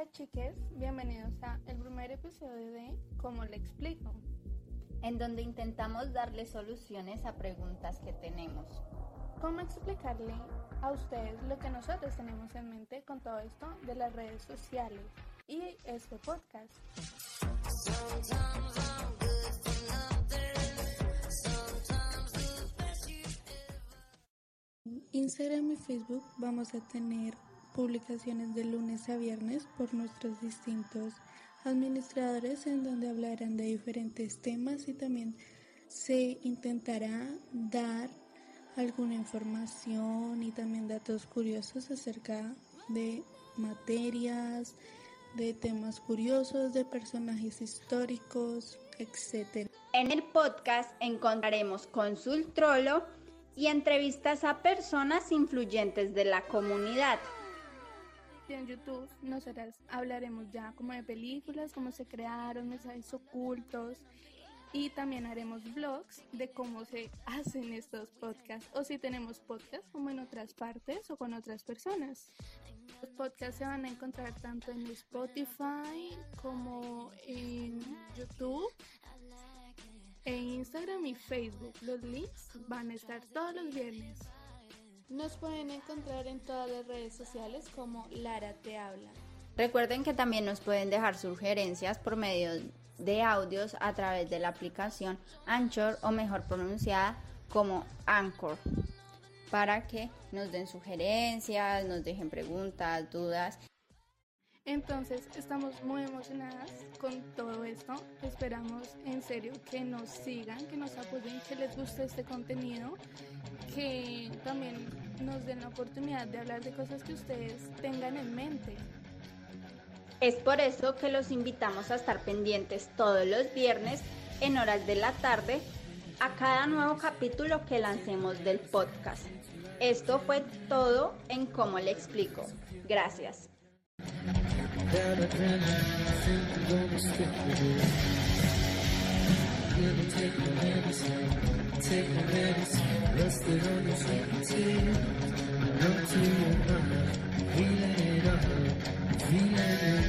Hola chiques, bienvenidos a el primer episodio de ¿Cómo le explico? En donde intentamos darle soluciones a preguntas que tenemos. ¿Cómo explicarle a ustedes lo que nosotros tenemos en mente con todo esto de las redes sociales y este podcast? Instagram y Facebook vamos a tener publicaciones de lunes a viernes por nuestros distintos administradores en donde hablarán de diferentes temas y también se intentará dar alguna información y también datos curiosos acerca de materias, de temas curiosos, de personajes históricos, etc. En el podcast encontraremos Consultrolo y entrevistas a personas influyentes de la comunidad en YouTube nosotras hablaremos ya como de películas, cómo se crearon, mensajes ocultos y también haremos vlogs de cómo se hacen estos podcasts o si tenemos podcasts como en otras partes o con otras personas. Los podcasts se van a encontrar tanto en Spotify como en YouTube, en Instagram y Facebook. Los links van a estar todos los viernes. Nos pueden encontrar en todas las redes sociales como Lara Te Habla. Recuerden que también nos pueden dejar sugerencias por medio de audios a través de la aplicación Anchor o mejor pronunciada como Anchor para que nos den sugerencias, nos dejen preguntas, dudas. Entonces estamos muy emocionadas con todo esto. Esperamos en serio que nos sigan, que nos apoyen, que les guste este contenido, que también nos den la oportunidad de hablar de cosas que ustedes tengan en mente. Es por eso que los invitamos a estar pendientes todos los viernes en horas de la tarde a cada nuevo capítulo que lancemos del podcast. Esto fue todo en cómo le explico. Gracias. take a medicine, rested on the 17. Come to your mind, Amen.